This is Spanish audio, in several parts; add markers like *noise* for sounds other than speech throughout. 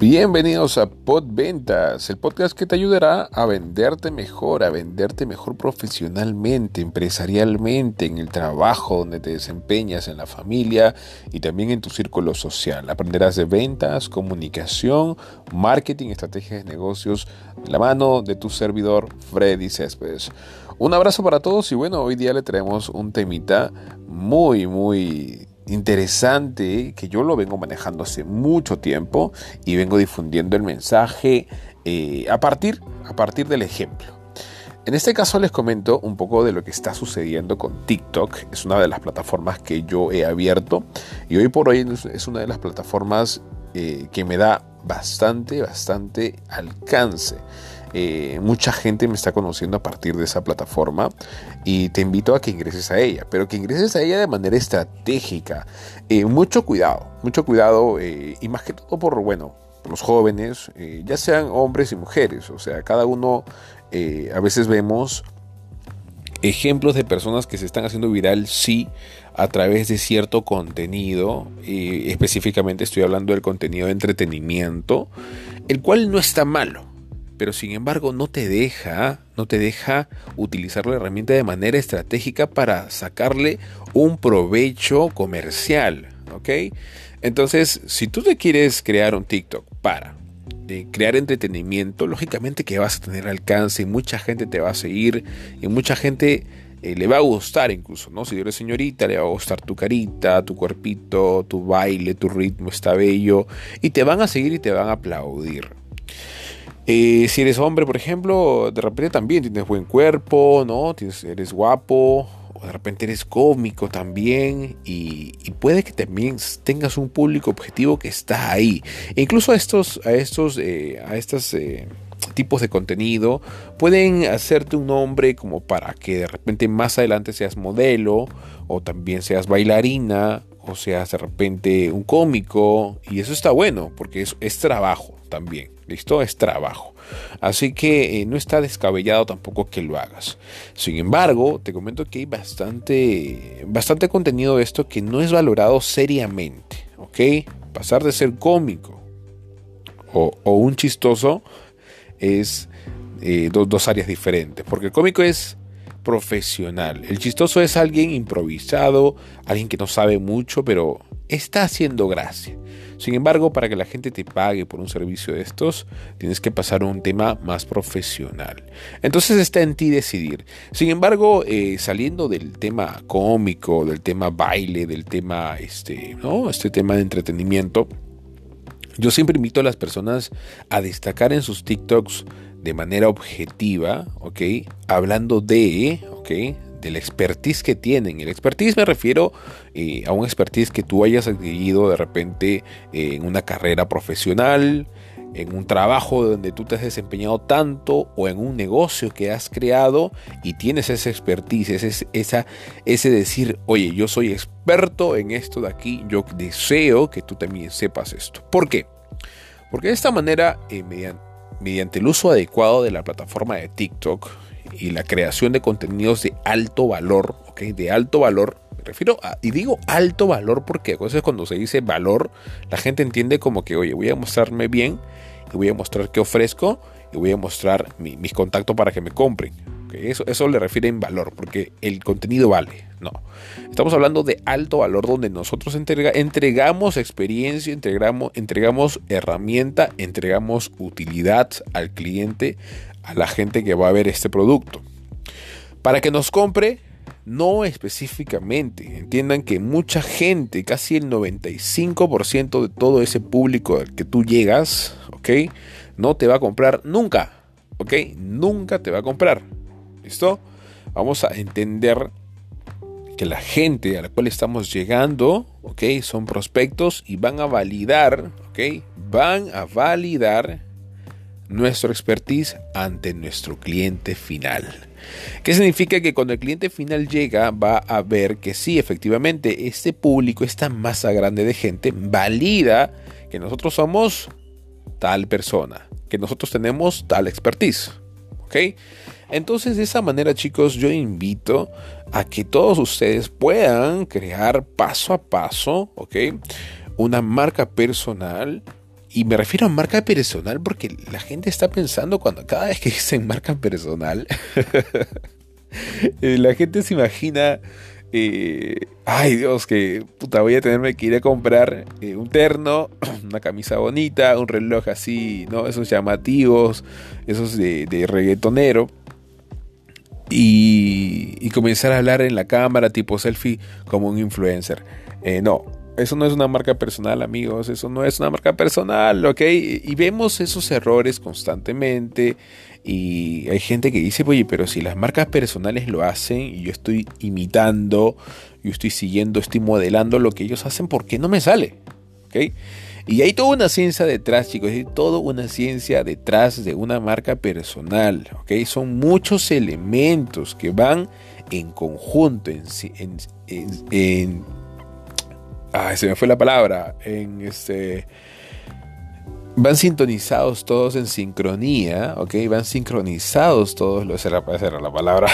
Bienvenidos a Podventas, el podcast que te ayudará a venderte mejor, a venderte mejor profesionalmente, empresarialmente, en el trabajo donde te desempeñas, en la familia y también en tu círculo social. Aprenderás de ventas, comunicación, marketing, estrategias de negocios, de la mano de tu servidor Freddy Céspedes. Un abrazo para todos y bueno, hoy día le traemos un temita muy, muy interesante que yo lo vengo manejando hace mucho tiempo y vengo difundiendo el mensaje eh, a, partir, a partir del ejemplo. En este caso les comento un poco de lo que está sucediendo con TikTok. Es una de las plataformas que yo he abierto y hoy por hoy es una de las plataformas eh, que me da bastante, bastante alcance. Eh, mucha gente me está conociendo a partir de esa plataforma y te invito a que ingreses a ella, pero que ingreses a ella de manera estratégica. Eh, mucho cuidado, mucho cuidado eh, y más que todo por, bueno, los jóvenes, ya sean hombres y mujeres, o sea, cada uno a veces vemos ejemplos de personas que se están haciendo viral, sí, a través de cierto contenido, específicamente estoy hablando del contenido de entretenimiento, el cual no está malo pero sin embargo no te deja, no te deja utilizar la herramienta de manera estratégica para sacarle un provecho comercial, ¿ok? Entonces, si tú te quieres crear un TikTok para crear entretenimiento, lógicamente que vas a tener alcance y mucha gente te va a seguir y mucha gente eh, le va a gustar incluso, ¿no? Si eres señorita, le va a gustar tu carita, tu cuerpito, tu baile, tu ritmo está bello y te van a seguir y te van a aplaudir. Eh, si eres hombre, por ejemplo, de repente también tienes buen cuerpo, ¿no? Tienes, eres guapo, o de repente eres cómico también, y, puede que también tengas un público objetivo que está ahí. E incluso a estos, a estos, eh, a estos eh, tipos de contenido pueden hacerte un nombre como para que de repente más adelante seas modelo, o también seas bailarina, o seas de repente un cómico, y eso está bueno, porque es, es trabajo también. ¿Listo? Es trabajo. Así que eh, no está descabellado tampoco que lo hagas. Sin embargo, te comento que hay bastante, bastante contenido de esto que no es valorado seriamente. ¿Ok? Pasar de ser cómico o, un chistoso es eh, dos, dos áreas diferentes. Porque el cómico es profesional. El chistoso es alguien improvisado, alguien que no sabe mucho, pero está haciendo gracia. Sin embargo, para que la gente te pague por un servicio de estos, tienes que pasar a un tema más profesional. Entonces está en ti decidir. Sin embargo, eh, saliendo del tema cómico, del tema baile, del tema, este, ¿no? este tema de entretenimiento, yo siempre invito a las personas a destacar en sus TikToks de manera objetiva, ¿ok? Hablando de, ¿ok? del expertise que tienen. El expertise me refiero eh, a un expertise que tú hayas adquirido de repente eh, en una carrera profesional, en un trabajo donde tú te has desempeñado tanto o en un negocio que has creado y tienes ese expertise, ese, esa, ese decir, oye, yo soy experto en esto de aquí, yo deseo que tú también sepas esto. ¿Por qué? Porque de esta manera, eh, mediante, mediante el uso adecuado de la plataforma de TikTok, y la creación de contenidos de alto valor, ¿ok? De alto valor. Refiero a, y digo alto valor porque a veces cuando se dice valor, la gente entiende como que, oye, voy a mostrarme bien y voy a mostrar qué ofrezco y voy a mostrar mis contactos para que me compren. Eso, eso le refiere en valor, porque el contenido vale. No. Estamos hablando de alto valor donde nosotros entregamos experiencia, entregamos, entregamos herramienta, entregamos utilidad al cliente a la gente que va a ver este producto. Para que nos compre, no específicamente. Entiendan que mucha gente, casi el 95% de todo ese público al que tú llegas, ¿ok? No te va a comprar nunca, ¿ok? Nunca te va a comprar. ¿Listo? Vamos a entender que la gente a la cual estamos llegando, ¿ok? Son prospectos y van a validar, ¿ok? Van a validar nuestro expertise ante nuestro cliente final. ¿Qué significa? Que cuando el cliente final llega va a ver que sí, efectivamente, este público, esta masa grande de gente, valida que nosotros somos tal persona, que nosotros tenemos tal expertise. ¿Ok? Entonces de esa manera chicos yo invito a que todos ustedes puedan crear paso a paso, ¿ok? Una marca personal y me refiero a marca personal porque la gente está pensando cuando cada vez que dicen marca personal, eh, *laughs* la gente se imagina, eh, ay Dios, que puta, voy a tenerme que ir a comprar eh, un terno, *clears throat* una camisa bonita, un reloj así, ¿no? Esos llamativos, esos de, de reggaetonero. Y, y, comenzar a hablar en la cámara tipo selfie como un influencer. no, eso no es una marca personal, amigos, eso no es una marca personal, ¿ok? Y vemos esos errores constantemente y hay gente que dice, oye, pero si las marcas personales lo hacen y yo estoy imitando, yo estoy siguiendo, estoy modelando lo que ellos hacen, ¿por qué no me sale? ¿Ok? Y hay toda una ciencia detrás, chicos, hay toda una ciencia detrás de una marca personal, ¿ok? Son muchos elementos que van en conjunto, en, Ay, se me fue la palabra. En este. Van sintonizados todos en sincronía, ¿ok? Van sincronizados todos los. La palabra.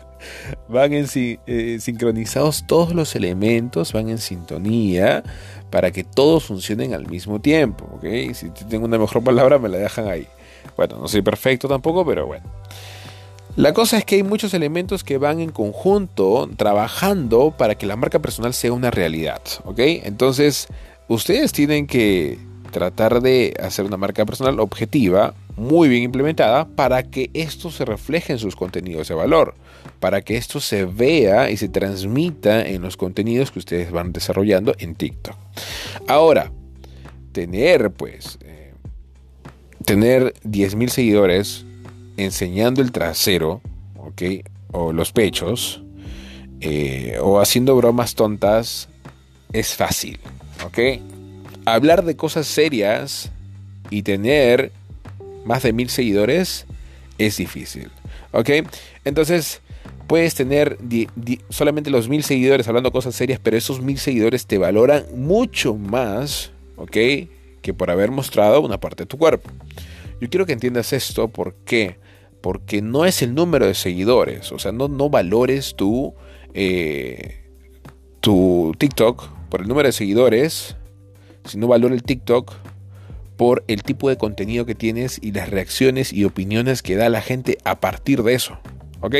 *laughs* van en, eh, sincronizados todos los elementos, van en sintonía para que todos funcionen al mismo tiempo, ¿ok? Si tengo una mejor palabra, me la dejan ahí. Bueno, no soy perfecto tampoco, pero bueno. La cosa es que hay muchos elementos que van en conjunto trabajando para que la marca personal sea una realidad, ¿ok? Entonces, ustedes tienen que tratar de hacer una marca personal objetiva, muy bien implementada, para que esto se refleje en sus contenidos de valor, para que esto se vea y se transmita en los contenidos que ustedes van desarrollando en TikTok. Ahora, tener pues, eh, tener 10.000 seguidores enseñando el trasero, ¿ok? O los pechos, eh, o haciendo bromas tontas, es fácil, ¿ok? Hablar de cosas serias y tener más de mil seguidores es difícil, ¿ok? Entonces, puedes tener solamente los mil seguidores hablando cosas serias, pero esos mil seguidores te valoran mucho más, ¿ok? Que por haber mostrado una parte de tu cuerpo. Yo quiero que entiendas esto porque porque no es el número de seguidores, o sea, no, no valores tu, eh, tu TikTok por el número de seguidores, sino valora el TikTok por el tipo de contenido que tienes y las reacciones y opiniones que da la gente a partir de eso. ¿Ok?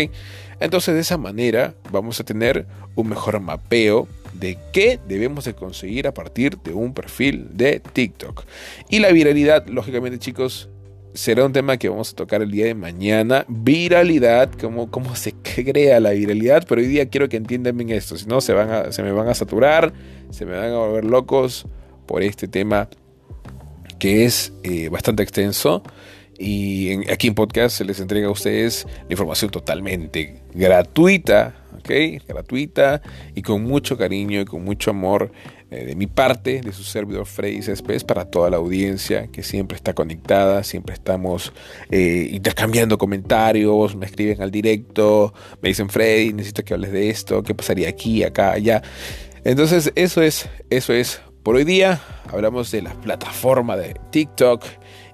Entonces de esa manera vamos a tener un mejor mapeo de qué debemos de conseguir a partir de un perfil de TikTok. Y la viralidad, lógicamente chicos, será un tema que vamos a tocar el día de mañana. Viralidad, cómo, cómo se crea la viralidad, pero hoy día quiero que entiendan bien esto, si no se, van se me van a saturar, se me van a volver locos por este tema que es eh, bastante extenso. Y aquí en podcast se les entrega a ustedes la información totalmente gratuita, ¿ok? Gratuita y con mucho cariño y con mucho amor de mi parte, de su servidor Freddy Céspedes, para toda la audiencia que siempre está conectada, siempre estamos eh, intercambiando comentarios, me escriben al directo, me dicen Freddy, necesito que hables de esto, qué pasaría aquí, acá, allá. Entonces, eso es, eso es por hoy día. Hablamos de la plataforma de TikTok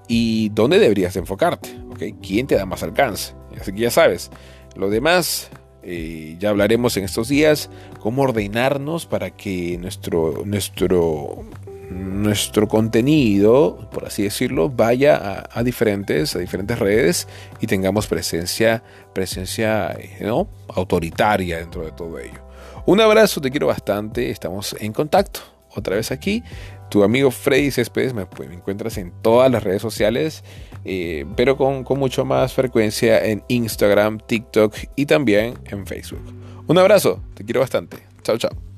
y dónde deberías enfocarte, ¿ok? ¿Quién te da más alcance? Así que ya sabes, lo demás eh, ya hablaremos en estos días cómo ordenarnos para que nuestro, nuestro, nuestro contenido, por así decirlo, vaya a, diferentes, a diferentes redes y tengamos presencia, presencia eh, ¿no? autoritaria dentro de todo ello. Un abrazo, te quiero bastante, estamos en contacto. Otra vez aquí, tu amigo Freddy Céspedes, me, pues, encuentras en todas las redes sociales eh, pero con, con mucho más frecuencia en Instagram, TikTok y también en Facebook. Un abrazo, te quiero bastante. Chao, chao.